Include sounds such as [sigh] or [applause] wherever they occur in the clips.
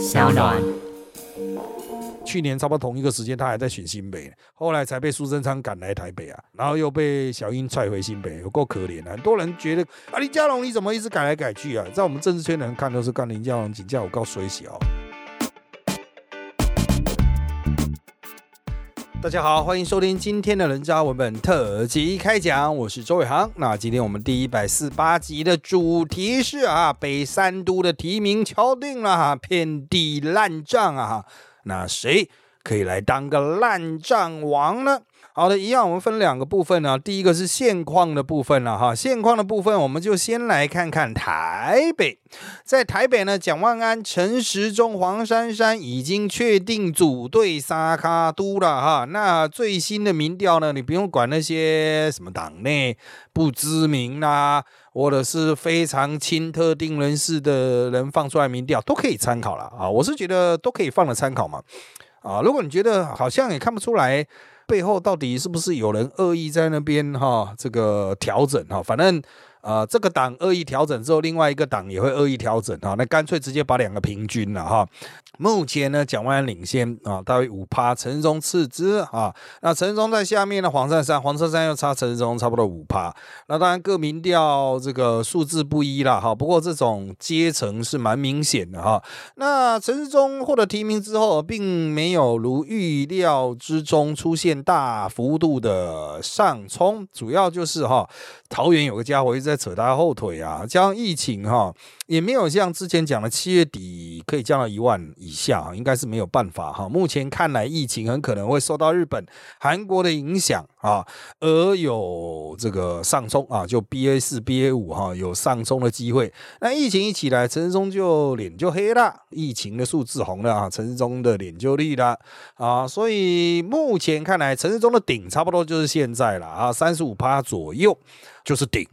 小暖。去年差不多同一个时间，他还在选新北，后来才被苏贞昌赶来台北啊，然后又被小英踹回新北，有够可怜的。很多人觉得啊，林佳龙你怎么一直改来改去啊？在我们政治圈的人看都是干林佳龙请假，我告水小。大家好，欢迎收听今天的人渣文本特辑开讲，我是周伟航。那今天我们第一百四八集的主题是啊，北三都的提名敲定了哈，遍地烂账啊。那谁可以来当个烂账王呢？好的，一样，我们分两个部分呢。第一个是现况的部分了哈，现况的部分，我们就先来看看台北。在台北呢，蒋万安、陈时中、黄珊珊已经确定组队沙卡都了哈。那最新的民调呢，你不用管那些什么党内不知名啦，或者是非常亲特定人士的人放出来民调，都可以参考了啊。我是觉得都可以放了参考嘛。啊，如果你觉得好像也看不出来背后到底是不是有人恶意在那边哈，这个调整哈，反正。啊，这个党恶意调整之后，另外一个党也会恶意调整啊，那干脆直接把两个平均了哈。目前呢，蒋万安领先啊，大约五趴，陈时中次之啊。那陈时中在下面呢，黄珊珊，黄珊珊又差陈时中差不多五趴。那当然各民调这个数字不一啦哈，不过这种阶层是蛮明显的哈。那陈时中获得提名之后，并没有如预料之中出现大幅度的上冲，主要就是哈，桃园有个家伙一直。在扯他后腿啊！加上疫情哈，也没有像之前讲的七月底可以降到一万以下，应该是没有办法哈。目前看来，疫情很可能会受到日本、韩国的影响啊，而有这个上冲啊，就 B A 四、B A 五哈，有上冲的机会。那疫情一起来，陈世忠就脸就黑了，疫情的数字红了啊，陈世忠的脸就绿了啊。所以目前看来，陈世忠的顶差不多就是现在了啊，三十五趴左右就是顶。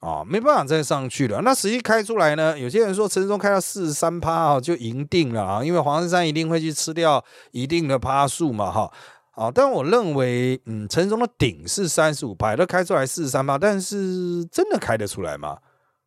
啊，没办法再上去了。那实际开出来呢？有些人说陈时中开到四十三趴啊，就赢定了啊，因为黄山山一定会去吃掉一定的趴数嘛，哈。啊，但我认为，嗯，陈时中的顶是三十五趴，都开出来四十三趴，但是真的开得出来吗？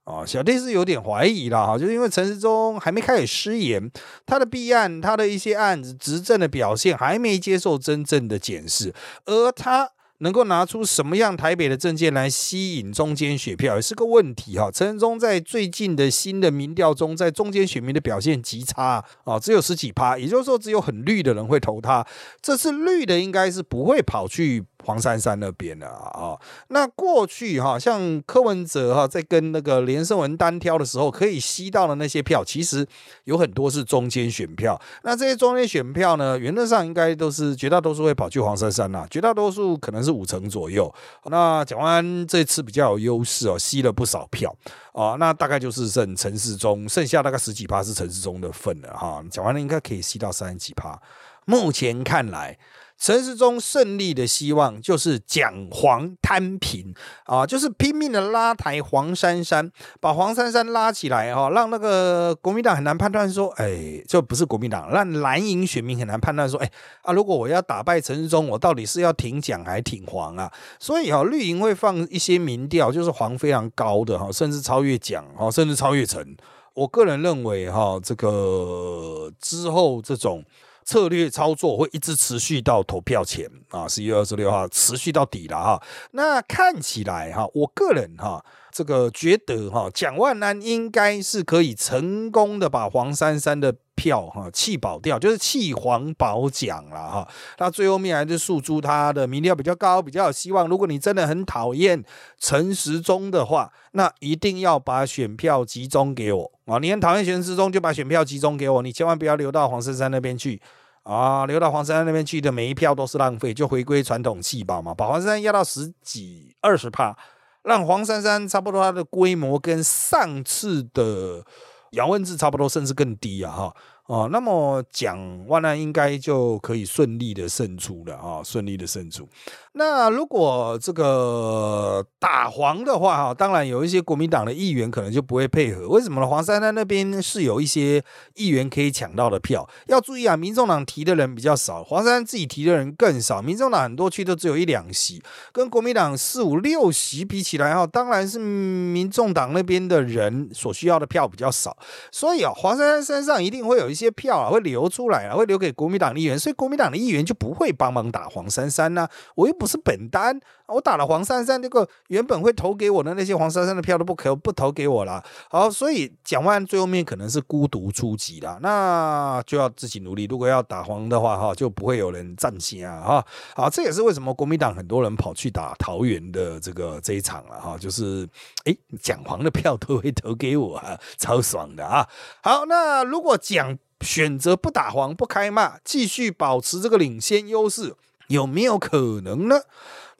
啊，小弟是有点怀疑了哈，就是因为陈时中还没开始失言，他的弊案，他的一些案子执政的表现还没接受真正的检视，而他。能够拿出什么样台北的证件来吸引中间选票也是个问题哈。陈仁忠在最近的新的民调中，在中间选民的表现极差啊，只有十几趴，也就是说只有很绿的人会投他。这次绿的应该是不会跑去。黄珊珊那边的啊，那过去哈，像柯文哲哈，在跟那个连胜文单挑的时候，可以吸到的那些票，其实有很多是中间选票。那这些中间选票呢，原则上应该都是绝大多数会跑去黄珊珊呐，绝大多数可能是五成左右。那蒋万安这次比较有优势哦，吸了不少票啊，那大概就是剩陈世忠，剩下大概十几趴是陈世忠的份了哈。蒋万安应该可以吸到三十几趴，目前看来。陈世忠胜利的希望就是蒋黄摊平啊，就是拼命的拉抬黄珊珊，把黄珊珊拉起来哈，让那个国民党很难判断说，哎，这不是国民党，让蓝营选民很难判断说，哎啊，如果我要打败陈世忠，我到底是要挺蒋还挺黄啊？所以啊，绿营会放一些民调，就是黄非常高的哈，甚至超越蒋哈，甚至超越陈。我个人认为哈，这个之后这种。策略操作会一直持续到投票前啊，十一月二十六号持续到底了哈。那看起来哈，我个人哈，这个觉得哈，蒋万安应该是可以成功的把黄珊珊的票哈弃保掉，就是弃黄保蒋了哈。那最后面还是诉诸他的民调比较高，比较有希望。如果你真的很讨厌陈时中的话，那一定要把选票集中给我啊！你很讨厌陈时中，就把选票集中给我，你千万不要留到黄珊珊那边去。啊，留到黄珊珊那边去的每一票都是浪费，就回归传统细胞嘛，把黄珊珊压到十几二十帕，让黄珊珊差不多它的规模跟上次的杨文志差不多，甚至更低啊，哈。哦，那么蒋万安应该就可以顺利的胜出了啊，顺利的胜出。那如果这个打黄的话哈，当然有一些国民党的议员可能就不会配合。为什么呢？黄珊珊那边是有一些议员可以抢到的票。要注意啊，民众党提的人比较少，黄珊珊自己提的人更少。民众党很多区都只有一两席，跟国民党四五六席比起来哈，当然是民众党那边的人所需要的票比较少。所以啊，黄珊珊身上一定会有一些。票啊会流出来啊，会留给国民党议员，所以国民党的议员就不会帮忙打黄珊珊呐。我又不是本单，我打了黄珊珊，那个原本会投给我的那些黄珊珊的票都不可不投给我了。好，所以蒋万最后面可能是孤独出击了，那就要自己努力。如果要打黄的话，哈，就不会有人站起啊，哈。好，这也是为什么国民党很多人跑去打桃园的这个这一场了，哈，就是哎，蒋黄的票都会投给我啊，[laughs] 超爽的啊。好，那如果蒋选择不打黄不开骂，继续保持这个领先优势，有没有可能呢？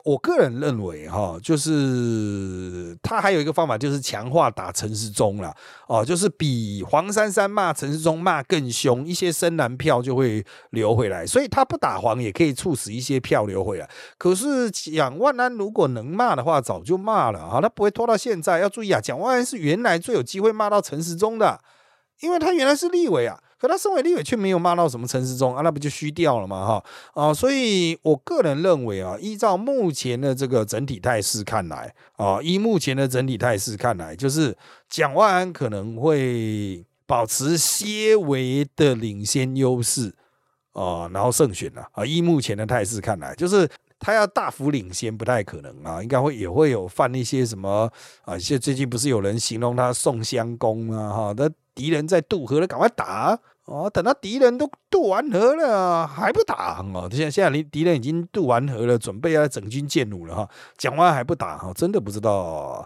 我个人认为，哈，就是他还有一个方法，就是强化打陈时中了，哦，就是比黄珊珊骂陈时中骂更凶，一些深蓝票就会流回来，所以他不打黄也可以促使一些票流回来。可是蒋万安如果能骂的话，早就骂了啊，他不会拖到现在。要注意啊，蒋万安是原来最有机会骂到陈时中的，因为他原来是立委啊。可他身为立委却没有骂到什么陈时中啊，那不就虚掉了吗？哈啊，所以我个人认为啊，依照目前的这个整体态势看来啊，依目前的整体态势看来，就是蒋万安可能会保持些微的领先优势啊，然后胜选了啊。依目前的态势看来，就是他要大幅领先不太可能啊，应该会也会有犯一些什么啊，现最近不是有人形容他宋襄公啊，哈，那敌人在渡河了，赶快打。哦，等到敌人都渡完河了，还不打哦？现在现在离敌人已经渡完河了，准备要整军舰弩了哈。讲完还不打哈，真的不知道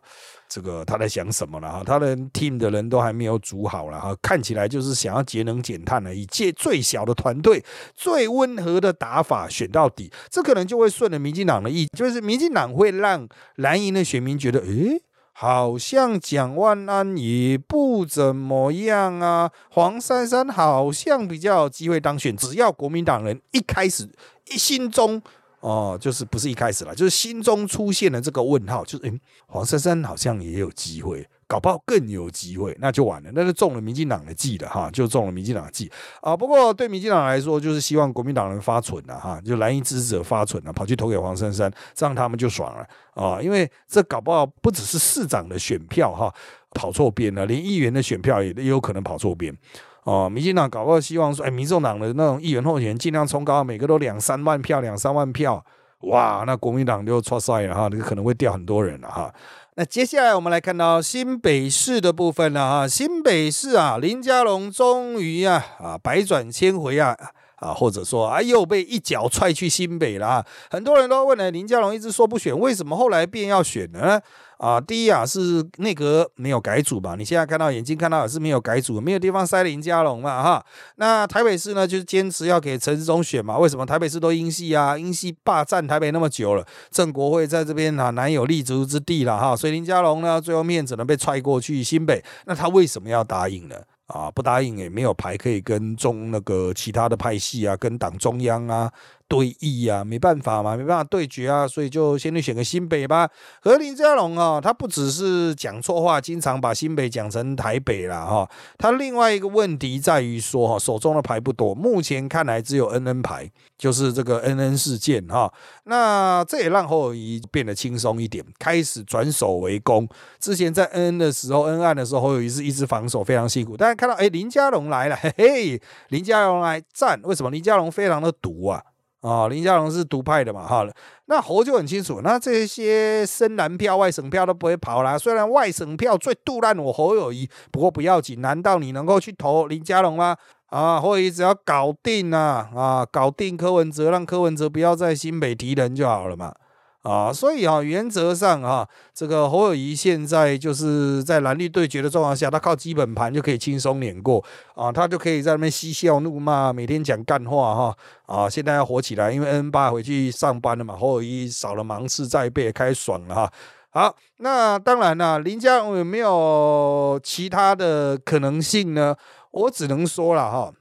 这个他在想什么了哈。他的 team 的人都还没有组好了哈，看起来就是想要节能减碳了，以借最小的团队、最温和的打法选到底，这可能就会顺着民进党的意，就是民进党会让蓝营的选民觉得，诶。好像蒋万安也不怎么样啊，黄珊珊好像比较有机会当选，只要国民党人一开始一心中哦，就是不是一开始了，就是心中出现了这个问号，就是诶，黄珊珊好像也有机会。搞不好更有机会，那就完了，那就中了民进党的计了哈，就中了民进党的计啊。不过对民进党来说，就是希望国民党人发蠢了哈，就蓝营支持者发蠢了，跑去投给黄珊珊，这样他们就爽了啊。因为这搞不好不只是市长的选票哈跑错边了，连议员的选票也也有可能跑错边哦。民进党搞不好希望说，哎，民众党的那种议员候选人尽量冲高，每个都两三万票，两三万票，哇，那国民党就错赛了哈，那个可能会掉很多人了哈。那接下来我们来看到新北市的部分了啊，新北市啊，林佳龙终于啊啊百转千回啊啊，或者说啊又被一脚踹去新北了啊，很多人都问了，林佳龙一直说不选，为什么后来便要选呢？啊，第一啊是内阁没有改组吧，你现在看到眼睛看到也是没有改组，没有地方塞林佳龙嘛哈。那台北市呢，就是坚持要给陈世忠选嘛。为什么台北市都英系啊？英系霸占台北那么久了，郑国会在这边啊难有立足之地了哈。所以林佳龙呢，最后面只能被踹过去新北。那他为什么要答应呢？啊，不答应也没有牌可以跟中那个其他的派系啊，跟党中央啊。对弈啊，没办法嘛，没办法对决啊，所以就先去选个新北吧。和林佳龙啊，他不只是讲错话，经常把新北讲成台北了哈。他另外一个问题在于说哈，手中的牌不多，目前看来只有 N N 牌，就是这个 N N 事件哈。那这也让侯友谊变得轻松一点，开始转守为攻。之前在 N N 的时候，N 案的时候，侯友谊是一直防守非常辛苦。但是看到哎，林佳龙来了，嘿嘿，林佳龙来战，为什么？林佳龙非常的毒啊。啊，林佳龙是独派的嘛，哈，那侯就很清楚，那这些深蓝票、外省票都不会跑啦。虽然外省票最杜烂我侯友谊，不过不要紧，难道你能够去投林佳龙吗？啊，侯友谊只要搞定啊，啊，搞定柯文哲，让柯文哲不要在新北提人就好了嘛。啊，所以啊，原则上啊，这个侯友谊现在就是在蓝绿对决的状况下，他靠基本盘就可以轻松碾过啊，他就可以在那边嬉笑怒骂，每天讲干话哈啊，现在要火起来，因为 N 八回去上班了嘛，侯友谊少了忙事在背，开爽了哈。好，那当然了，林佳龙有没有其他的可能性呢？我只能说了哈。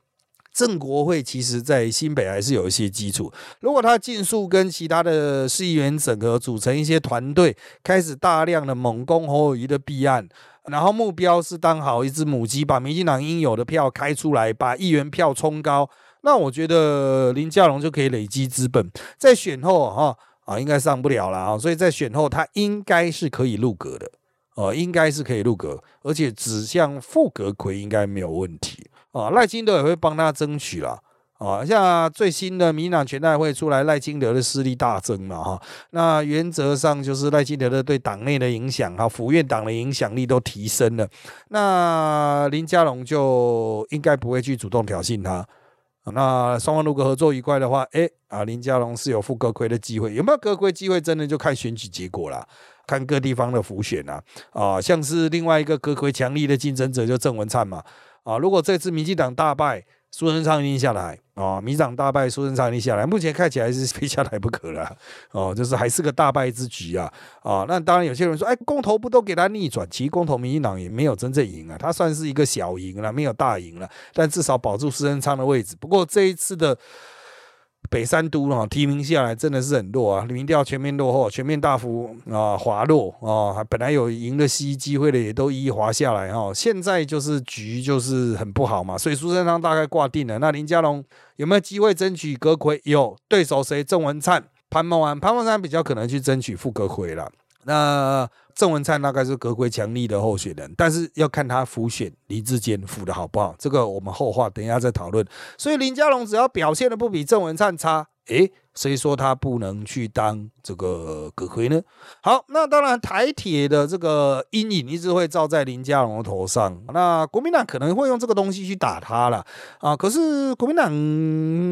郑国会其实在新北还是有一些基础。如果他尽速跟其他的市议员整合，组成一些团队，开始大量的猛攻侯友谊的弊案，然后目标是当好一只母鸡，把民进党应有的票开出来，把议员票冲高，那我觉得林佳龙就可以累积资本，在选后哈啊应该上不了了啊，所以在选后他应该是可以入阁的哦，应该是可以入阁，而且指向副阁魁应该没有问题。啊，赖清德也会帮他争取了。啊，像最新的民党全代会出来，赖清德的势力大增了哈。那原则上就是赖清德的对党内的影响哈，府院党的影响力都提升了。那林佳龙就应该不会去主动挑衅他。那双方如果合作愉快的话，哎啊，林佳龙是有副阁魁的机会，有没有阁魁机会，真的就看选举结果了，看各地方的浮选啊。啊，像是另外一个阁魁强力的竞争者就郑文灿嘛。啊，如果这次民进党大败。苏贞昌一定下来啊！民长大败，苏贞昌一定下来。目前看起来是 [laughs] 非下来不可了哦，就是还是个大败之局啊！啊，那当然有些人说，哎，公投不都给他逆转？其实公投民进党也没有真正赢啊，他算是一个小赢了，没有大赢了，但至少保住苏贞昌的位置。不过这一次的。北三都哈提名下来真的是很弱啊，民调全面落后，全面大幅啊滑落啊，本来有赢的西机会的也都一一滑下来哈，现在就是局就是很不好嘛，所以苏贞昌大概挂定了。那林佳龙有没有机会争取阁魁？有，对手谁？郑文灿、潘孟安，潘孟安比较可能去争取副阁魁了。那郑文灿大概是格魁强力的候选人，但是要看他辅选林志坚辅的好不好，这个我们后话等一下再讨论。所以林佳龙只要表现的不比郑文灿差，诶，谁说他不能去当这个葛魁呢？好，那当然台铁的这个阴影一直会照在林佳龙的头上，那国民党可能会用这个东西去打他了啊。可是国民党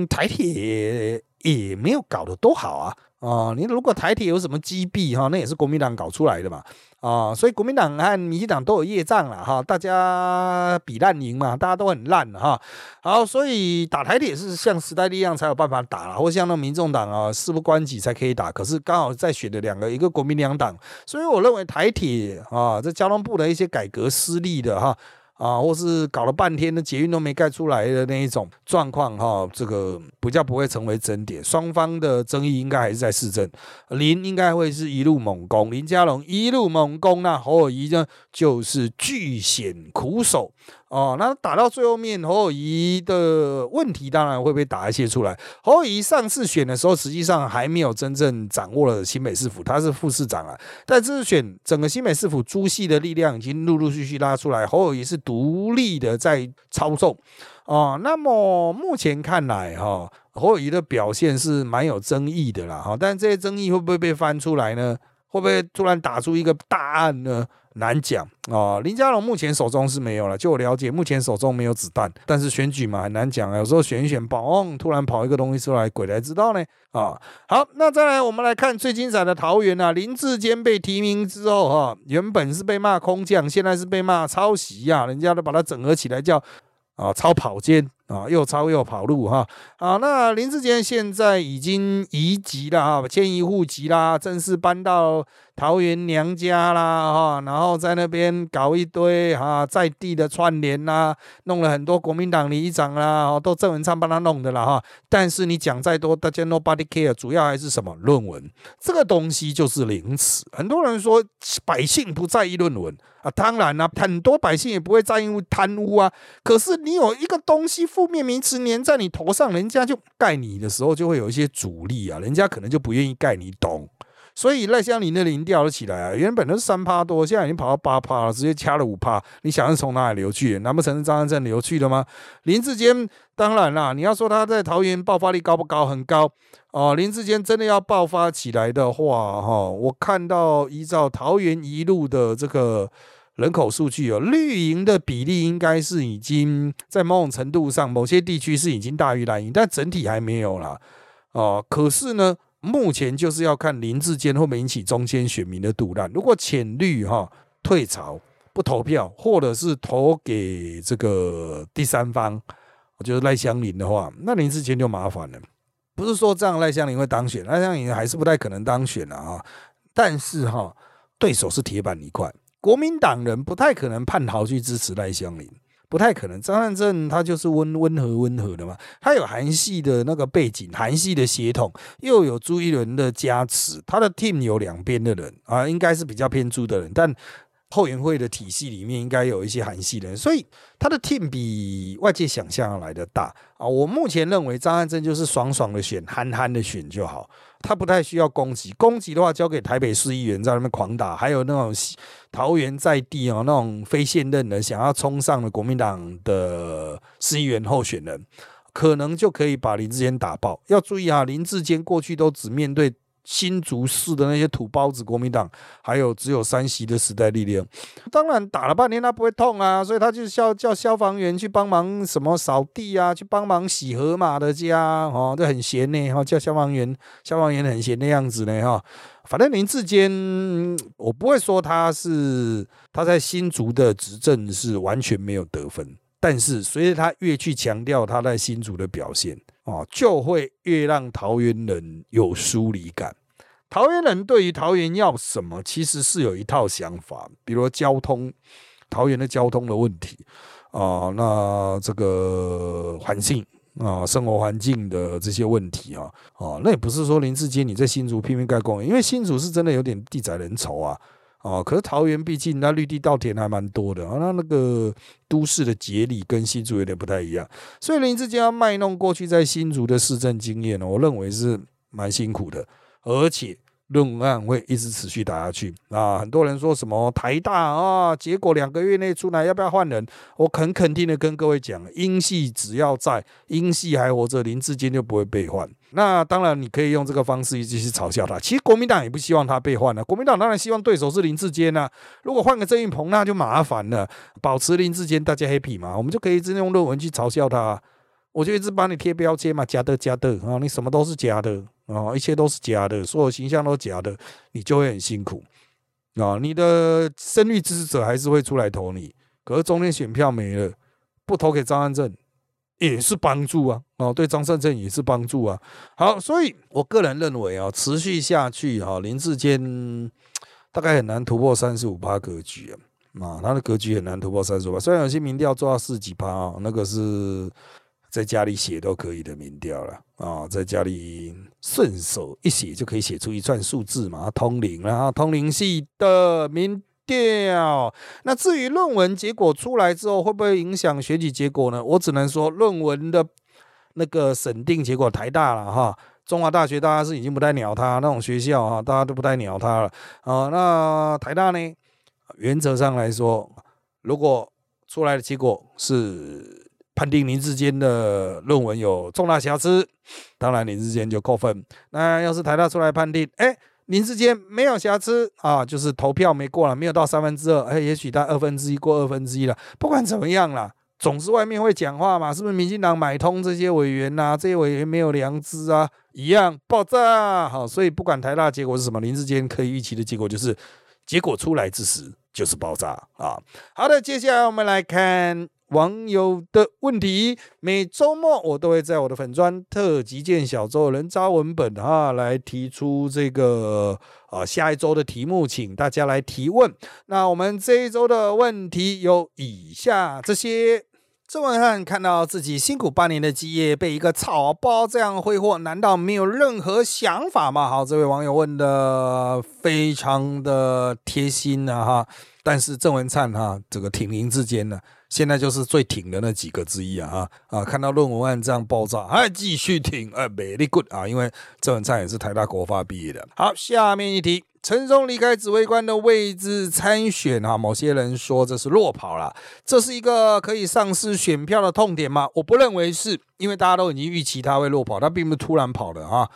台铁也没有搞得多好啊。啊，你如果台铁有什么击毙哈，那也是国民党搞出来的嘛，啊，所以国民党和民进党都有业障了哈，大家比烂赢嘛，大家都很烂哈，好，所以打台铁是像时代力量才有办法打了，或像那民众党啊，事不关己才可以打，可是刚好在选的两个，一个国民两党，所以我认为台铁啊，这交通部的一些改革失利的哈。啊或是搞了半天的捷运都没盖出来的那一种状况哈，这个比较不会成为争点。双方的争议应该还是在市政，林应该会是一路猛攻，林佳龙一路猛攻，那侯友谊呢就是巨险苦守。哦，那打到最后面，侯友谊的问题当然会被打一些出来。侯友谊上次选的时候，实际上还没有真正掌握了新北市府，他是副市长啊。但这次选整个新北市府朱系的力量已经陆陆续续拉出来，侯友谊是独立的在操纵。哦，那么目前看来哈，侯友谊的表现是蛮有争议的啦。哈，但这些争议会不会被翻出来呢？会不会突然打出一个大案呢？难讲啊，林佳龙目前手中是没有了。就我了解，目前手中没有子弹。但是选举嘛，很难讲啊。有时候选一选，嘣，突然跑一个东西出来，鬼才知道呢。啊，好，那再来，我们来看最精彩的桃园啊。林志坚被提名之后，哈，原本是被骂空降，现在是被骂抄袭呀。人家都把它整合起来叫啊，超跑监。啊，又抄又跑路哈！啊，那林志坚现在已经移籍了哈，迁移户籍啦，正式搬到桃园娘家啦哈，然后在那边搞一堆哈在地的串联啦，弄了很多国民党里长啦，都郑文灿帮他弄的啦哈。但是你讲再多，大家 nobody care，主要还是什么论文这个东西就是零词。很多人说百姓不在意论文啊，当然啦，很多百姓也不会在意贪污啊。可是你有一个东西负面名词粘在你头上，人家就盖你的时候就会有一些阻力啊，人家可能就不愿意盖你，懂？所以赖香林的零掉了起来啊，原本都是三趴多，现在已经跑到八趴了，直接掐了五趴。你想是从哪里流去？难不成是张安镇流去的吗？林志坚当然啦，你要说他在桃园爆发力高不高？很高哦。林志坚真的要爆发起来的话，哈，我看到依照桃园一路的这个。人口数据哦，绿营的比例应该是已经在某种程度上，某些地区是已经大于蓝营，但整体还没有啦。哦。可是呢，目前就是要看林志坚会不会引起中间选民的杜乱。如果浅绿哈退潮不投票，或者是投给这个第三方，就是赖香林的话，那林志坚就麻烦了。不是说这样赖香林会当选，赖香林还是不太可能当选了啊。但是哈，对手是铁板一块。国民党人不太可能叛逃去支持赖香林，不太可能。张汉正他就是温温和温和的嘛，他有韩系的那个背景，韩系的血统，又有朱一伦的加持，他的 team 有两边的人啊，应该是比较偏朱的人，但后援会的体系里面应该有一些韩系人，所以他的 team 比外界想象要来的大啊。我目前认为张汉正就是爽爽的选，憨憨的选就好。他不太需要攻击，攻击的话交给台北市议员在那边狂打，还有那种桃园在地哦，那种非现任的想要冲上的国民党的市议员候选人，可能就可以把林志坚打爆。要注意啊，林志坚过去都只面对。新竹市的那些土包子，国民党还有只有三席的时代力量，当然打了半天他不会痛啊，所以他就叫叫消防员去帮忙什么扫地啊，去帮忙洗河马的家哦，这很闲呢哈，叫消防员，消防员很闲的样子呢哈。反正林志坚，我不会说他是他在新竹的执政是完全没有得分，但是随着他越去强调他在新竹的表现。啊，就会越让桃园人有疏离感。桃园人对于桃园要什么，其实是有一套想法，比如交通，桃园的交通的问题啊，那这个环境啊，生活环境的这些问题啊，啊，那也不是说林志坚你在新竹拼命盖公园，因为新竹是真的有点地窄人稠啊。哦，可是桃园毕竟那绿地稻田还蛮多的啊，那那个都市的节理跟新竹有点不太一样，所以林志坚要卖弄过去在新竹的市政经验呢，我认为是蛮辛苦的，而且。论文案会一直持续打下去啊！很多人说什么台大啊，结果两个月内出来要不要换人？我很肯定的跟各位讲，英系只要在英系还活着，林志坚就不会被换。那当然你可以用这个方式一直去嘲笑他。其实国民党也不希望他被换了，国民党当然希望对手是林志坚啊。如果换个郑运鹏，那就麻烦了。保持林志坚，大家 happy 嘛，我们就可以一直用论文去嘲笑他。我就一直帮你贴标签嘛，假的假的啊，你什么都是假的。啊，一切都是假的，所有形象都假的，你就会很辛苦啊！你的声律支持者还是会出来投你，可是中间选票没了，不投给张安正也是帮助啊！哦，对张善政也是帮助啊！好，所以我个人认为啊，持续下去哈，林志坚大概很难突破三十五趴格局啊！啊，他的格局很难突破三十五趴，虽然有些民调做到四几趴啊，那个是。在家里写都可以的民调了啊，在家里顺手一写就可以写出一串数字嘛，通灵啊，通灵系的民调。那至于论文结果出来之后会不会影响选举结果呢？我只能说，论文的那个审定结果太大了哈。中华大学大家是已经不太鸟他那种学校哈，大家都不太鸟他了啊。那台大呢？原则上来说，如果出来的结果是。判定林志坚的论文有重大瑕疵，当然林志坚就扣分。那要是台大出来判定，哎，林志坚没有瑕疵啊，就是投票没过了，没有到三分之二，哎，也许他二分之一过二分之一了。不管怎么样啦，总是外面会讲话嘛，是不是？民进党买通这些委员呐，这些委员没有良知啊，一样爆炸。好，所以不管台大结果是什么，林志坚可以预期的结果就是，结果出来之时就是爆炸啊。好的，接下来我们来看。网友的问题，每周末我都会在我的粉砖特辑见小周人渣文本哈来提出这个啊下一周的题目，请大家来提问。那我们这一周的问题有以下这些：郑文翰看到自己辛苦八年的基业被一个草包这样挥霍，难道没有任何想法吗？好，这位网友问的非常的贴心啊哈，但是郑文灿哈这个挺林之间呢。现在就是最挺的那几个之一啊啊！看到论文案这样爆炸，还继续挺，哎，very good 啊！因为郑文灿也是台大国发毕业的。好，下面一题，陈松离开指挥官的位置参选啊，某些人说这是落跑了，这是一个可以丧失选票的痛点吗？我不认为是，因为大家都已经预期他会落跑，他并不是突然跑的啊。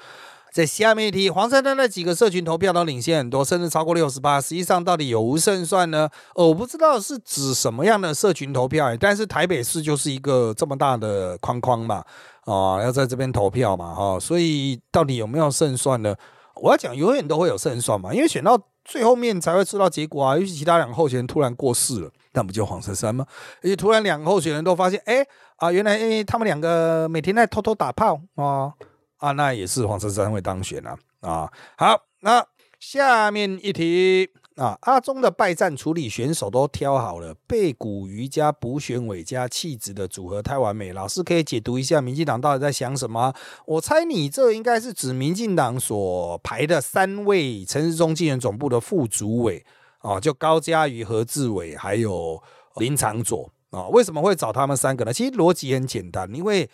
在下面一题，黄珊珊那几个社群投票都领先很多，甚至超过六十八。实际上到底有无胜算呢？我不知道是指什么样的社群投票，但是台北市就是一个这么大的框框嘛，啊，要在这边投票嘛，哈，所以到底有没有胜算呢？我要讲，永远都会有胜算嘛，因为选到最后面才会知道结果啊。尤其其他两个候选人突然过世了，那不就黄珊珊吗？而且突然两个候选人都发现，哎啊，原来他们两个每天在偷偷打炮啊。啊，那也是黄珊珊会当选啊！啊，好，那下面一题啊，阿中的败战处理选手都挑好了，背骨瑜加补选委加气质的组合太完美。老师可以解读一下，民进党到底在想什么？我猜你这应该是指民进党所排的三位陈时中竞选总部的副主委啊，就高嘉瑜、何志伟还有林长佐啊。为什么会找他们三个呢？其实逻辑很简单，因为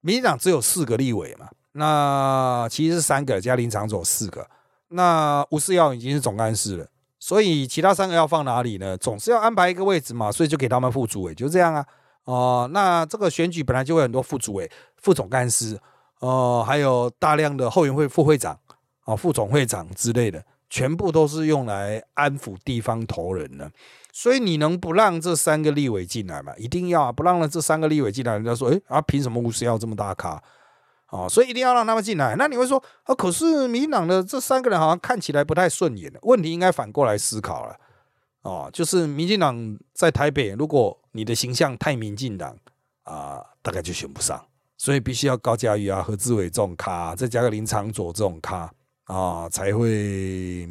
民进党只有四个立委嘛。那其实是三个加林长佐四个，那吴世耀已经是总干事了，所以其他三个要放哪里呢？总是要安排一个位置嘛，所以就给他们副主委，就这样啊。哦，那这个选举本来就会很多副主委、副总干事，哦，还有大量的后援会副会长、啊副总会长之类的，全部都是用来安抚地方头人的。所以你能不让这三个立委进来吗？一定要啊！不让了这三个立委进来，人家说，哎啊，凭什么吴思要这么大咖？哦，所以一定要让他们进来。那你会说，啊，可是民党的这三个人好像看起来不太顺眼。问题应该反过来思考了。哦，就是民进党在台北，如果你的形象太民进党啊，大概就选不上。所以必须要高嘉瑜啊、何志伟这种咖，再加个林长佐这种咖啊，才会。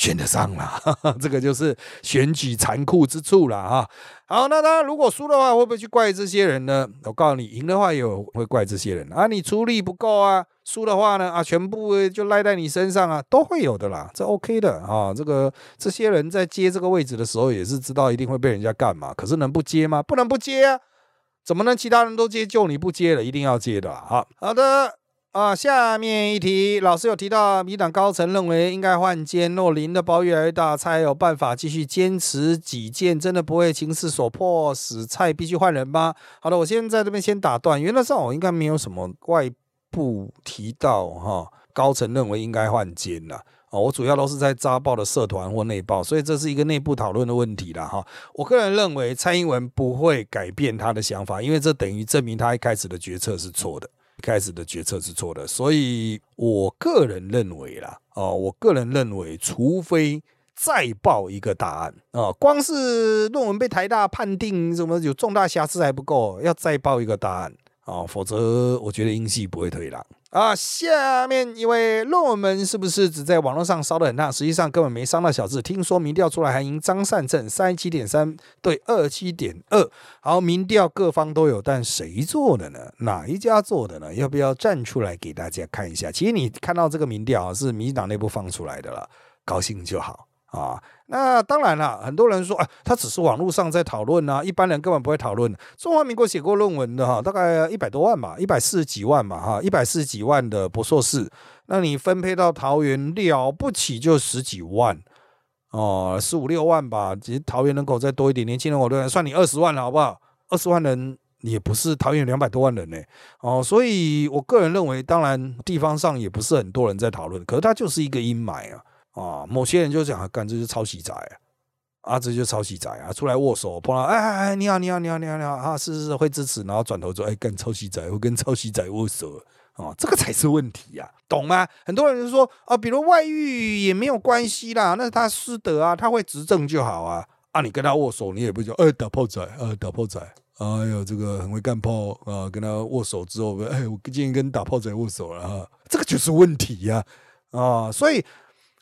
选得上了，[laughs] 这个就是选举残酷之处了哈。好，那他如果输的话，会不会去怪这些人呢？我告诉你，赢的话也会怪这些人啊。你出力不够啊，输的话呢啊，全部就赖在你身上啊，都会有的啦，这 OK 的啊。这个这些人在接这个位置的时候，也是知道一定会被人家干嘛，可是能不接吗？不能不接啊，怎么能其他人都接，就你不接了？一定要接的。好好的。啊，下面一题，老师有提到，民党高层认为应该换监，若林的包越来越大，才有办法继续坚持己见，真的不会情势所迫使蔡必须换人吗？好的，我先在这边先打断，原则上我应该没有什么外部提到哈，高层认为应该换监了啊，我主要都是在扎报的社团或内报，所以这是一个内部讨论的问题了哈。我个人认为蔡英文不会改变他的想法，因为这等于证明他一开始的决策是错的。开始的决策是错的，所以我个人认为啦，哦，我个人认为，除非再报一个答案啊，光是论文被台大判定什么有重大瑕疵还不够，要再报一个答案啊，否则我觉得英系不会退让。啊，下面一位论文是不是只在网络上烧得很烫？实际上根本没伤到小智。听说民调出来还赢张善政三十七点三对二七点二。好，民调各方都有，但谁做的呢？哪一家做的呢？要不要站出来给大家看一下？其实你看到这个民调是民进党内部放出来的了，高兴就好。啊，那当然了，很多人说啊，他只是网络上在讨论啊，一般人根本不会讨论。中华民国写过论文的哈，大概一百多万吧，一百四十几万嘛哈，一百四十几万的博硕士，那你分配到桃园了不起就十几万哦，十五六万吧。其实桃园人口再多一点，年轻人口多，算你二十万了好不好？二十万人也不是桃园两百多万人呢哦，所以我个人认为，当然地方上也不是很多人在讨论，可是它就是一个阴霾啊。啊，某些人就讲干这是抄袭仔啊，这就抄袭仔啊，出来握手碰到，哎哎哎，你好你好你好你好你好啊，是是是会支持，然后转头说，哎，干抄袭仔会跟抄袭仔握手啊，这个才是问题呀，懂吗？很多人就说啊，比如外遇也没有关系啦，那是他师德啊，他会执政就好啊，啊，你跟他握手，你也不讲，哎，打炮仔，呃，打炮仔，哎呦，这个很会干炮啊，跟他握手之后，哎，我今天跟打炮仔握手了啊，这个就是问题呀，啊，所以。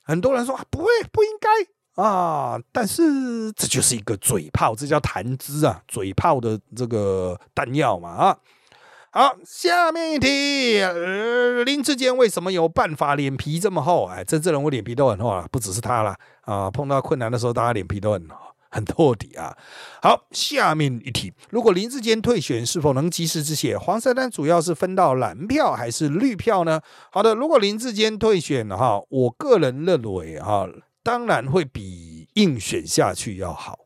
很多人说不会不应该啊，但是这就是一个嘴炮，这叫谈资啊，嘴炮的这个弹药嘛啊。好，下面一题，林志坚为什么有办法脸皮这么厚？哎，政治人物脸皮都很厚啊，不只是他了啊，碰到困难的时候，大家脸皮都很厚。很透底啊！好，下面一题：如果林志坚退选，是否能及时止血？黄珊珊主要是分到蓝票还是绿票呢？好的，如果林志坚退选的话，我个人认为哈，当然会比硬选下去要好，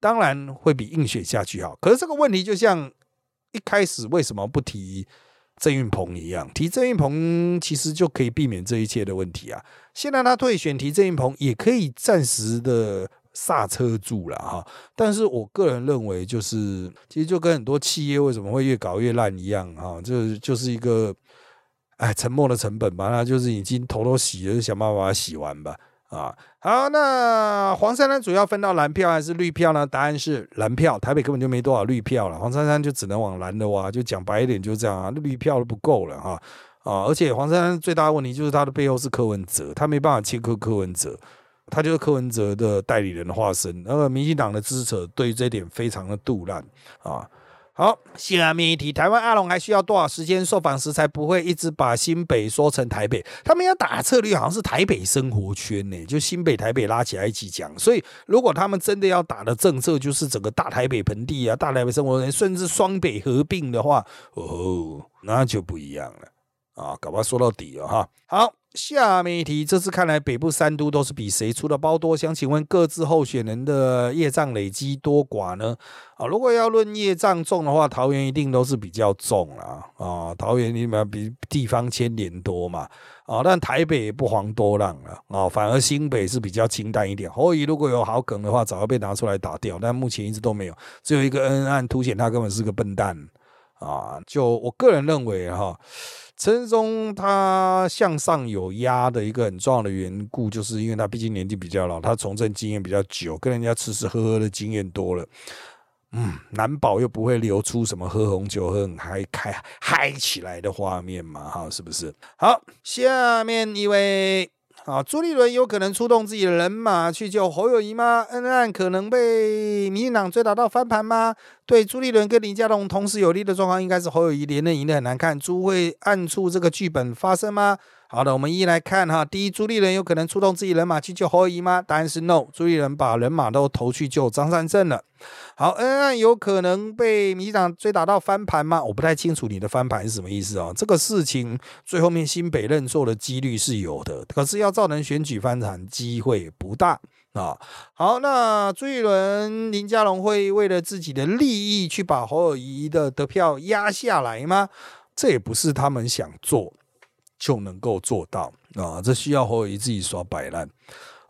当然会比硬选下去好。可是这个问题就像一开始为什么不提郑运鹏一样，提郑运鹏其实就可以避免这一切的问题啊。现在他退选，提郑运鹏也可以暂时的。刹车住了哈，但是我个人认为，就是其实就跟很多企业为什么会越搞越烂一样哈，这就是一个哎沉默的成本吧，那就是已经头都洗了，就想办法把它洗完吧啊。好，那黄珊珊主要分到蓝票还是绿票呢？答案是蓝票，台北根本就没多少绿票了，黄珊珊就只能往蓝的挖，就讲白一点就这样啊，绿票都不够了哈啊，而且黄珊珊最大的问题就是他的背后是柯文哲，他没办法切割柯文哲。他就是柯文哲的代理人的化身，那个民进党的支持者对于这点非常的杜烂啊。好，下面一题，台湾阿龙还需要多少时间受访时才不会一直把新北说成台北？他们要打策略好像是台北生活圈呢，就新北、台北拉起来一起讲。所以如果他们真的要打的政策就是整个大台北盆地啊、大台北生活圈，甚至双北合并的话，哦，那就不一样了。啊，搞不好说到底了哈。好，下面一题，这次看来北部三都都是比谁出的包多，想请问各自候选人的业障累积多寡呢？啊，如果要论业障重的话，桃园一定都是比较重啦。啊，桃园你们比地方牵连多嘛，啊，但台北也不遑多让了，啊，反而新北是比较清淡一点。侯乙如果有好梗的话，早就被拿出来打掉，但目前一直都没有，只有一个恩恩案凸显他根本是个笨蛋。啊，就我个人认为哈，陈松他向上有压的一个很重要的缘故，就是因为他毕竟年纪比较老，他从政经验比较久，跟人家吃吃喝喝的经验多了，嗯，难保又不会流出什么喝红酒喝很嗨开嗨起来的画面嘛，哈，是不是？好，下面一位。啊，朱立伦有可能出动自己的人马去救侯友谊吗？恩案可能被民进党追打到翻盘吗？对朱立伦跟林佳龙同时有利的状况，应该是侯友谊连任赢得很难看。朱会暗处这个剧本发生吗？好的，我们一一来看哈。第一，朱立伦有可能出动自己人马去救侯友谊吗？答案是 no。朱立伦把人马都投去救张善政了。好，恩案有可能被民进党追打到翻盘吗？我不太清楚你的翻盘是什么意思啊。这个事情最后面新北认错的几率是有的，可是要造成选举翻盘机会不大啊。好，那朱立伦、林佳龙会为了自己的利益去把侯友谊的得票压下来吗？这也不是他们想做。就能够做到啊！这需要侯友谊自己耍摆烂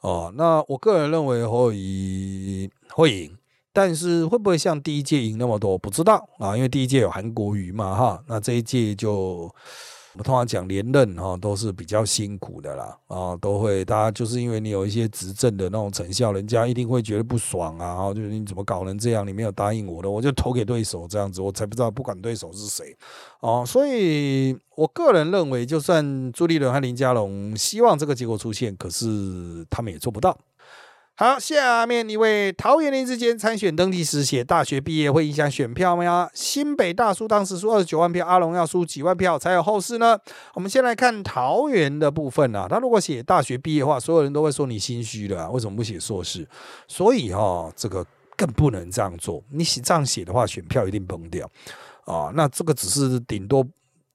哦。那我个人认为侯友谊会赢，但是会不会像第一届赢那么多，不知道啊。因为第一届有韩国瑜嘛，哈，那这一届就。我们通常讲连任哈，都是比较辛苦的啦，啊，都会大家就是因为你有一些执政的那种成效，人家一定会觉得不爽啊，就是你怎么搞成这样，你没有答应我的，我就投给对手这样子，我才不知道不管对手是谁，哦，所以我个人认为，就算朱立伦和林佳龙希望这个结果出现，可是他们也做不到。好，下面一位桃园林之间参选登记时写大学毕业会影响选票吗？新北大叔当时输二十九万票，阿龙要输几万票才有后事呢？我们先来看桃园的部分啊，他如果写大学毕业的话，所有人都会说你心虚了，为什么不写硕士？所以哈，这个更不能这样做。你写这样写的话，选票一定崩掉啊。那这个只是顶多。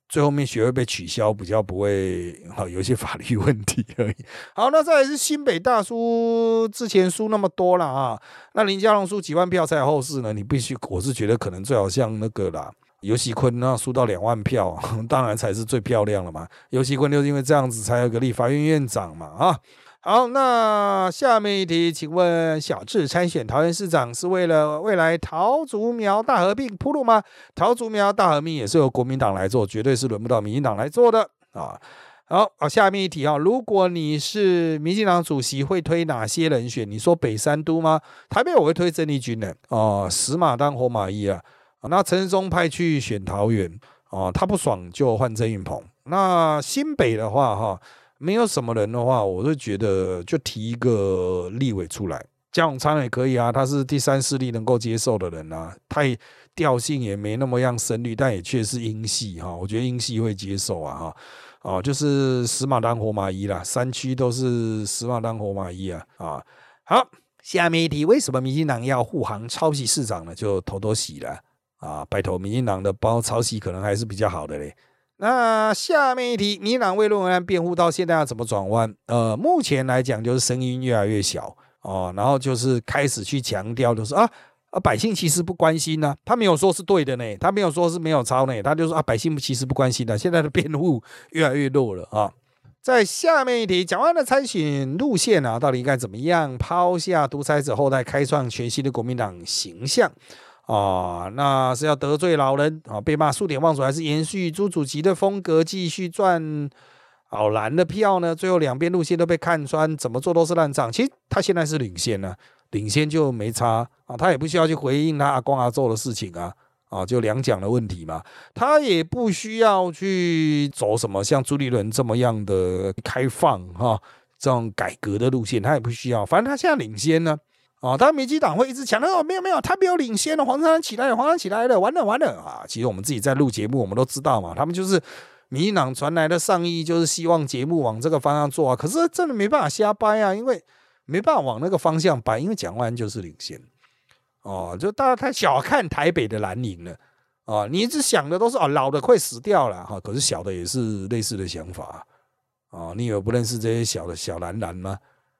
最后面学会被取消，比较不会好有一些法律问题而已。[laughs] 好，那再来是新北大叔之前输那么多了啊，那林佳龙输几万票才有后事呢？你必须，我是觉得可能最好像那个啦，尤喜坤那输到两万票，[laughs] 当然才是最漂亮了嘛。尤喜坤就是因为这样子才有个立法院院长嘛啊。好，那下面一题，请问小智参选桃园市长是为了未来桃竹苗大合并铺路吗？桃竹苗大合并也是由国民党来做，绝对是轮不到民进党来做的啊。好，好，下面一题啊，如果你是民进党主席，会推哪些人选？你说北三都吗？台北我会推郑丽君的啊，死马当活马医啊。那陈忠派去选桃园啊，他不爽就换郑运鹏。那新北的话哈。没有什么人的话，我就觉得就提一个立委出来，江永昌也可以啊，他是第三势力能够接受的人啊，太调性也没那么样深绿，但也确实英系哈，我觉得英系会接受啊哈，哦，就是死马当活马医啦，三区都是死马当活马医啊啊，好，下面一题，为什么民进党要护航抄袭市长呢？就偷偷洗了啊，拜托，民进党的包抄袭可能还是比较好的嘞。那下面一题，民党为论文案辩护到现在要怎么转弯？呃，目前来讲就是声音越来越小哦，然后就是开始去强调，就是啊啊，百姓其实不关心呢，他没有说是对的呢，他没有说是没有抄呢，他就说啊，百姓其实不关心的。现在的辩护越来越弱了啊。在下面一题，蒋万的参选路线啊，到底应该怎么样抛下独裁者后代，开创全新的国民党形象？啊，那是要得罪老人啊，被骂数典忘祖，还是延续朱主席的风格，继续赚好蓝的票呢？最后两边路线都被看穿，怎么做都是烂账。其实他现在是领先呢，领先就没差啊，他也不需要去回应他阿光阿做的事情啊，啊，就两蒋的问题嘛，他也不需要去走什么像朱立伦这么样的开放哈，这种改革的路线，他也不需要，反正他现在领先呢。哦，当然民进党会一直强调哦，没有没有，他没有领先了，黄山起来了，黄山起来了，完了完了啊！其实我们自己在录节目，我们都知道嘛，他们就是民进党传来的上意，就是希望节目往这个方向做啊。可是真的没办法瞎掰啊，因为没办法往那个方向掰，因为蒋万就是领先哦，就大家太小看台北的蓝营了啊，你一直想的都是哦，老的快死掉了哈，可是小的也是类似的想法啊。你有不认识这些小的小蓝蓝吗？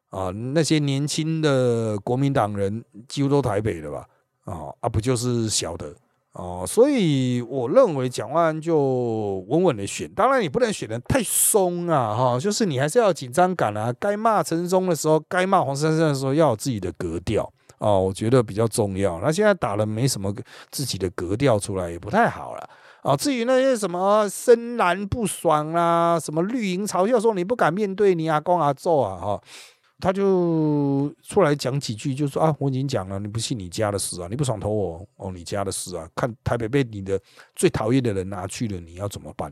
啊，那些年轻的国民党人几乎都台北的吧？啊啊，不就是小的哦？所以我认为蒋万就稳稳的选，当然你不能选的太松啊哈，就是你还是要紧张感啊，该骂陈松的时候，该骂黄珊珊的时候，要有自己的格调。哦，我觉得比较重要。那现在打了没什么自己的格调出来，也不太好了。啊，至于那些什么深蓝不爽啊，什么绿营嘲笑说你不敢面对你阿公阿祖啊，哈，他就出来讲几句，就说啊，我已经讲了，你不信你家的事啊，你不爽投我哦，你家的事啊，看台北被你的最讨厌的人拿去了，你要怎么办？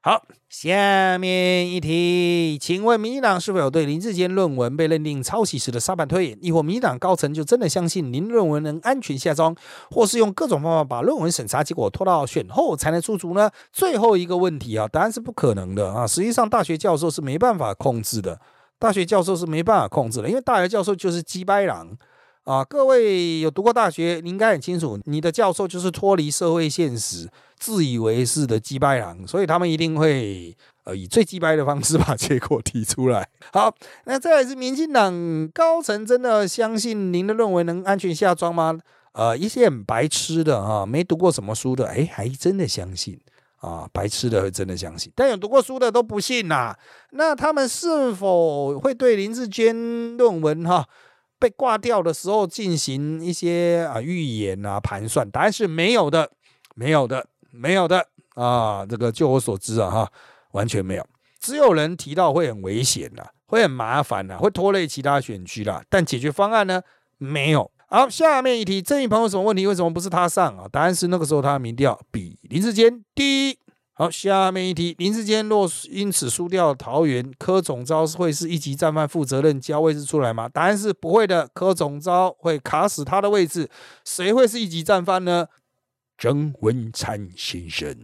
好，下面一题，请问民进党是否有对林志坚论文被认定抄袭时的沙盘推演？亦或民进党高层就真的相信林论文能安全下装，或是用各种方法把论文审查结果拖到选后才能出组呢？最后一个问题啊，答案是不可能的啊！实际上，大学教授是没办法控制的，大学教授是没办法控制的，因为大学教授就是鸡掰狼。啊，各位有读过大学，你应该很清楚，你的教授就是脱离社会现实、自以为是的鸡掰狼，所以他们一定会以最鸡掰的方式把结果提出来。[laughs] 好，那再来是民进党高层真的相信您的论文能安全下庄吗？呃，一些很白痴的啊，没读过什么书的，哎，还真的相信啊，白痴的会真的相信，但有读过书的都不信呐。那他们是否会对林志坚论文哈？被挂掉的时候进行一些啊预言啊盘算，答案是没有的，没有的，没有的啊！这个就我所知啊哈，完全没有。只有人提到会很危险呐，会很麻烦呐，会拖累其他选区啦。但解决方案呢，没有。好，下面一题，郑宇鹏有什么问题？为什么不是他上啊？答案是那个时候他的民调比林志坚低。好，下面一题，林志坚若因此输掉桃园，柯总召会是一级战犯负责任交位置出来吗？答案是不会的，柯总召会卡死他的位置。谁会是一级战犯呢？曾文灿先生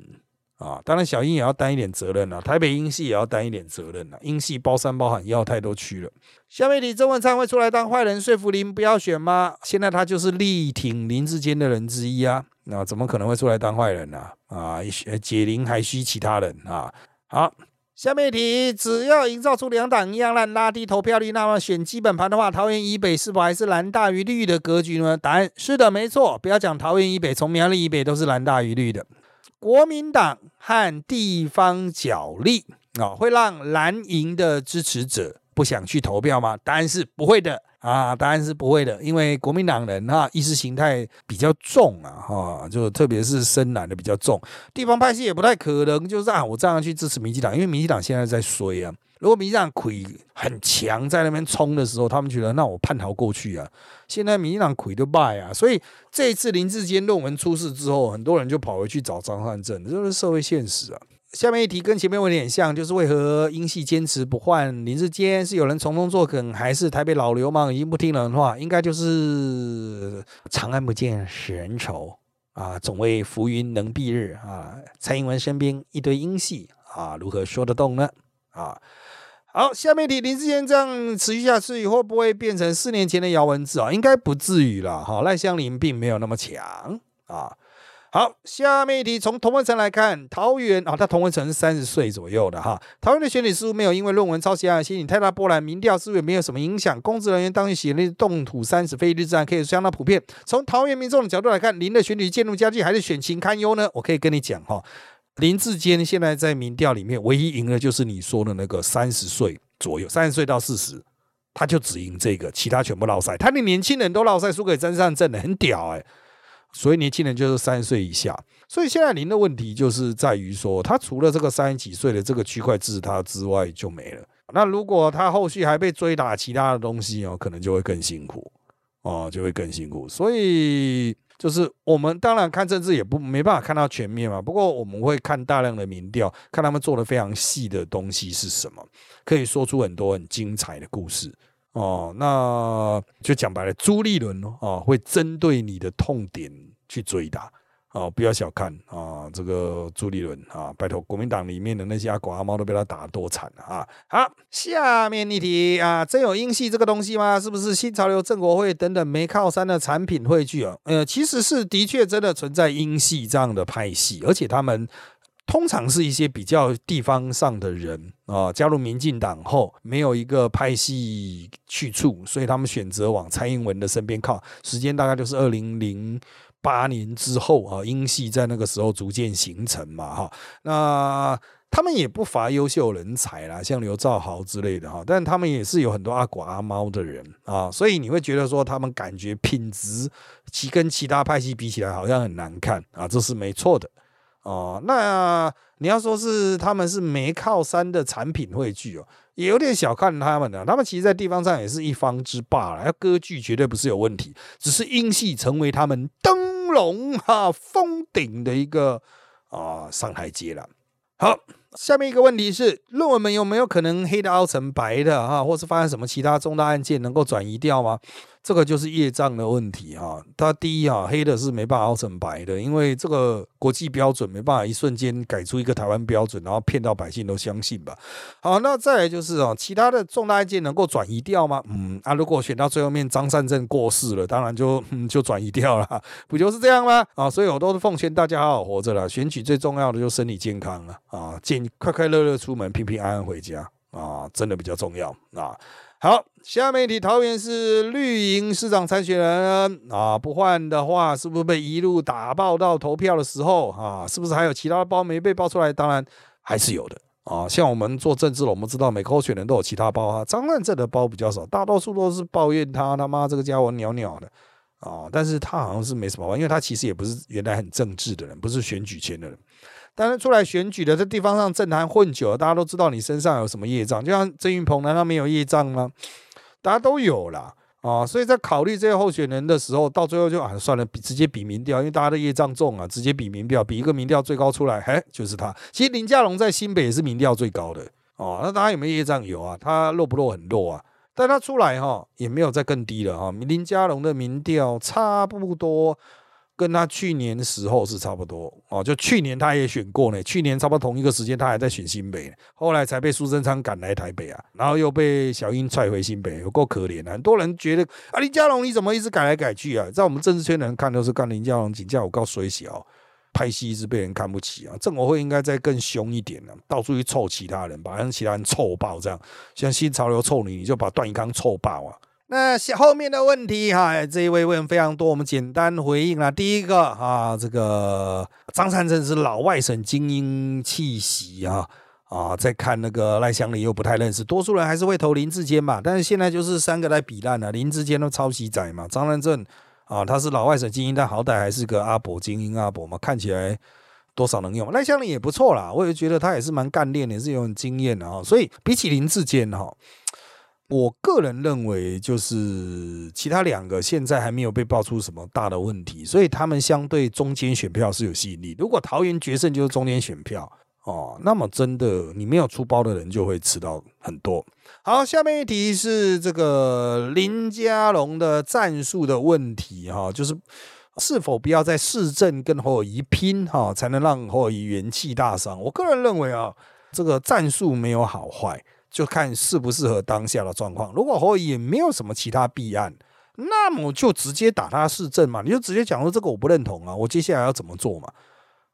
啊，当然小英也要担一点责任啊，台北英系也要担一点责任啊，英系包山包海要太多区了。下面题，曾文灿会出来当坏人说服林不要选吗？现在他就是力挺林志坚的人之一啊。那怎么可能会出来当坏人呢？啊，解铃还需其他人啊。好，下面一题，只要营造出两党一样烂、拉低投票率，那么选基本盘的话，桃园以北是否还是蓝大于绿的格局呢？答案是的，没错。不要讲桃园以北，从苗栗以北都是蓝大于绿的。国民党和地方角力啊，会让蓝营的支持者不想去投票吗？答案是不会的。啊，答案是不会的，因为国民党人哈意识形态比较重啊，哈，就特别是深蓝的比较重，地方派系也不太可能，就是啊，我这样去支持民进党，因为民进党现在在衰啊。如果民进党魁很强，在那边冲的时候，他们觉得那我叛逃过去啊。现在民进党魁都败啊，所以这一次林志坚论文出事之后，很多人就跑回去找张汉正，这是社会现实啊。下面一题跟前面有点像，就是为何英系坚持不换林志坚？是有人从中作梗，还是台北老流氓已经不听人话？应该就是长安不见使人愁啊，总为浮云能蔽日啊。蔡英文身边一堆英系啊，如何说得动呢？啊，好，下面一题，林志坚这样持续下去，会不会变成四年前的姚文智啊？应该不至于了哈，赖香林并没有那么强啊。好，下面一题，从同文层来看，桃园啊，他同文层是三十岁左右的哈。桃园的选举似乎没有因为论文抄袭而引太大波澜，民调似乎也没有什么影响。公职人员当年写的动土三十非日之案，可以相当普遍。从桃园民众的角度来看，林的选举渐入佳境，还是选情堪忧呢？我可以跟你讲哈，林志坚现在在民调里面唯一赢的就是你说的那个三十岁左右，三十岁到四十，他就只赢这个，其他全部落赛。他连年轻人都落赛，输给曾上正的，很屌哎。所以年轻人就是三十岁以下，所以现在您的问题就是在于说，他除了这个三十几岁的这个区块支持他之外就没了。那如果他后续还被追打其他的东西哦，可能就会更辛苦哦，就会更辛苦。所以就是我们当然看政治也不没办法看到全面嘛，不过我们会看大量的民调，看他们做的非常细的东西是什么，可以说出很多很精彩的故事。哦，那就讲白了，朱立伦哦会针对你的痛点去追打哦，不要小看啊，这个朱立伦啊，拜托，国民党里面的那些阿狗阿猫都被他打得多惨啊！好，下面一题啊，真有英系这个东西吗？是不是新潮流、正国会等等没靠山的产品汇聚啊？呃，其实是的确真的存在英系这样的派系，而且他们通常是一些比较地方上的人啊，加入民进党后没有一个派系去处，所以他们选择往蔡英文的身边靠。时间大概就是二零零。八年之后啊，英系在那个时候逐渐形成嘛，哈，那他们也不乏优秀人才啦，像刘兆豪之类的哈，但他们也是有很多阿狗阿猫的人啊，所以你会觉得说他们感觉品质其跟其他派系比起来好像很难看啊，这是没错的哦。那你要说是他们是没靠山的产品汇聚哦，也有点小看他们了，他们其实在地方上也是一方之霸了，要割据绝对不是有问题，只是英系成为他们登。龙哈封顶的一个啊上台阶了。好，下面一个问题是，论文们有没有可能黑的凹成白的哈，或是发生什么其他重大案件能够转移掉吗？这个就是业障的问题哈。它第一哈，黑的是没办法凹成白的，因为这个国际标准没办法一瞬间改出一个台湾标准，然后骗到百姓都相信吧。好，那再来就是哦，其他的重大案件能够转移掉吗？嗯啊，如果选到最后面张善政过世了，当然就嗯就转移掉了，不就是这样吗？啊，所以我都是奉劝大家好好活着了。选举最重要的就是身体健康了啊，健快快乐乐出门，平平安安回家啊，真的比较重要啊。好，下面一题，桃园是绿营市长参选人啊，不换的话，是不是被一路打爆到投票的时候啊？是不是还有其他的包没被爆出来？当然还是有的啊。像我们做政治了，我们知道每个候选人都有其他包啊。张万正的包比较少，大多数都是抱怨他他妈这个家伙鸟鸟的啊。但是他好像是没什么包，因为他其实也不是原来很政治的人，不是选举前的人。但是出来选举的，在地方上政坛混久了，大家都知道你身上有什么业障。就像郑云鹏，难道没有业障吗？大家都有啦。啊！所以在考虑这些候选人的时候，到最后就啊算了，比直接比民调，因为大家的业障重啊，直接比民调，比一个民调最高出来，嘿，就是他。其实林佳龙在新北也是民调最高的哦。那大家有没有业障？有啊，他弱不弱？很弱啊。但他出来哈，也没有再更低了哈。林佳龙的民调差不多。跟他去年时候是差不多哦，就去年他也选过呢，去年差不多同一个时间他还在选新北，后来才被苏贞昌赶来台北啊，然后又被小英踹回新北，有够可怜啊！很多人觉得啊，林佳龙你怎么一直改来改去啊？在我们政治圈的人看都是干林佳龙请假我告水小，拍戏一直被人看不起啊！政委会应该再更凶一点呢，到处去臭其他人，把让其他人臭爆，这样像新潮流臭你，你就把段宜康臭爆啊！那后面的问题哈，这一位问非常多，我们简单回应了。第一个啊，这个张善政是老外省精英气息啊啊，在看那个赖香林又不太认识，多数人还是会投林志坚嘛。但是现在就是三个来比烂了，林志坚都抄袭仔嘛，张善政啊，他是老外省精英，但好歹还是个阿伯精英阿伯嘛，看起来多少能用。赖香林也不错啦，我也觉得他也是蛮干练，也是有很经验的啊。所以比起林志坚哈。我个人认为，就是其他两个现在还没有被爆出什么大的问题，所以他们相对中间选票是有吸引力。如果桃园决胜就是中间选票哦，那么真的你没有出包的人就会吃到很多。好，下面一题是这个林佳龙的战术的问题哈，就是是否不要在市政跟侯友谊拼哈，才能让侯友谊元气大伤？我个人认为啊，这个战术没有好坏。就看适不适合当下的状况。如果侯也没有什么其他弊案，那么就直接打他市政嘛，你就直接讲说这个我不认同啊，我接下来要怎么做嘛？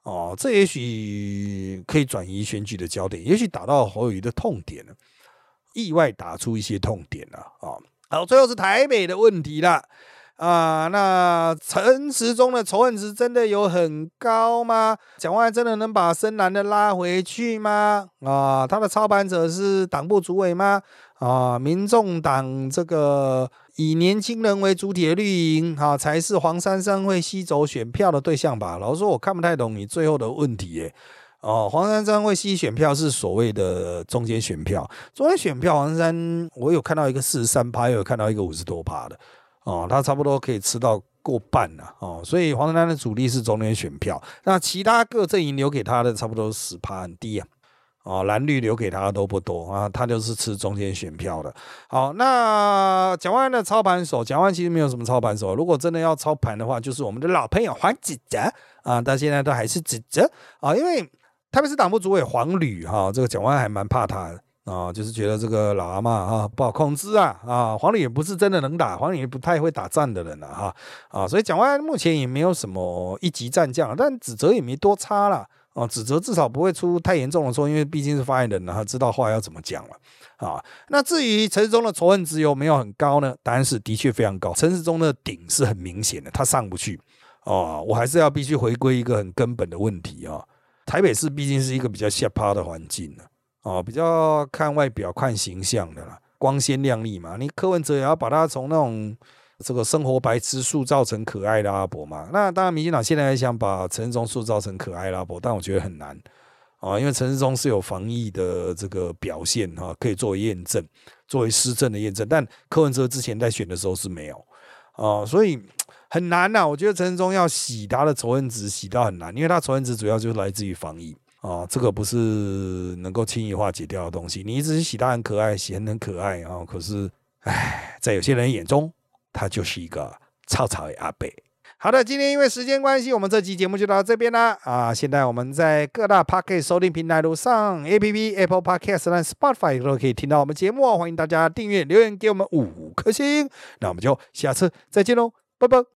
哦，这也许可以转移选举的焦点，也许打到侯友谊的痛点了，意外打出一些痛点了啊。好，最后是台北的问题了。啊，那陈时中的仇恨值真的有很高吗？蒋万真的能把深蓝的拉回去吗？啊，他的操盘者是党部主委吗？啊，民众党这个以年轻人为主体的绿营，哈，才是黄珊珊会吸走选票的对象吧？老实说，我看不太懂你最后的问题，耶。哦，黄珊珊会吸选票是所谓的中间选票，中间选票，黄珊珊我有看到一个四十三趴，有看到一个五十多趴的。哦，他差不多可以吃到过半了哦，所以黄珊珊的主力是中间选票，那其他各阵营留给他的差不多十趴很低啊，哦，蓝绿留给他都不多啊，他就是吃中间选票的。好，那蒋万安的操盘手，蒋万其实没有什么操盘手，如果真的要操盘的话，就是我们的老朋友黄子哲啊，但现在都还是子哲啊，因为特别是党部主委黄旅哈，这个蒋万安还蛮怕他的。啊，就是觉得这个老阿妈啊不好控制啊啊，黄磊也不是真的能打，黄磊也不太会打仗的人了哈啊，所以蒋万目前也没有什么一级战将，但指责也没多差了啊，指责至少不会出太严重的错，因为毕竟是发言人了，他知道话要怎么讲了啊。那至于陈世忠的仇恨值有没有很高呢？答案是的确非常高，陈世忠的顶是很明显的，他上不去哦。我还是要必须回归一个很根本的问题啊，台北市毕竟是一个比较下趴的环境呢。哦，比较看外表、看形象的啦，光鲜亮丽嘛。你柯文哲也要把他从那种这个生活白痴塑造成可爱的阿伯嘛。那当然，民进党现在也想把陈世忠塑造成可爱的阿伯，但我觉得很难啊，因为陈世忠是有防疫的这个表现哈，可以作为验证，作为施政的验证。但柯文哲之前在选的时候是没有啊，所以很难呐。我觉得陈世忠要洗他的仇恨值，洗到很难，因为他仇恨值主要就是来自于防疫。啊，这个不是能够轻易化解掉的东西。你一直洗他很可爱，洗很很可爱啊，可是，唉，在有些人眼中，他就是一个草草的阿伯。好的，今天因为时间关系，我们这期节目就到这边啦。啊，现在我们在各大 Podcast 收听平台都上 A P P Apple Podcast 和 Spotify 都可以听到我们节目，欢迎大家订阅、留言给我们五颗星。那我们就下次再见喽，拜拜。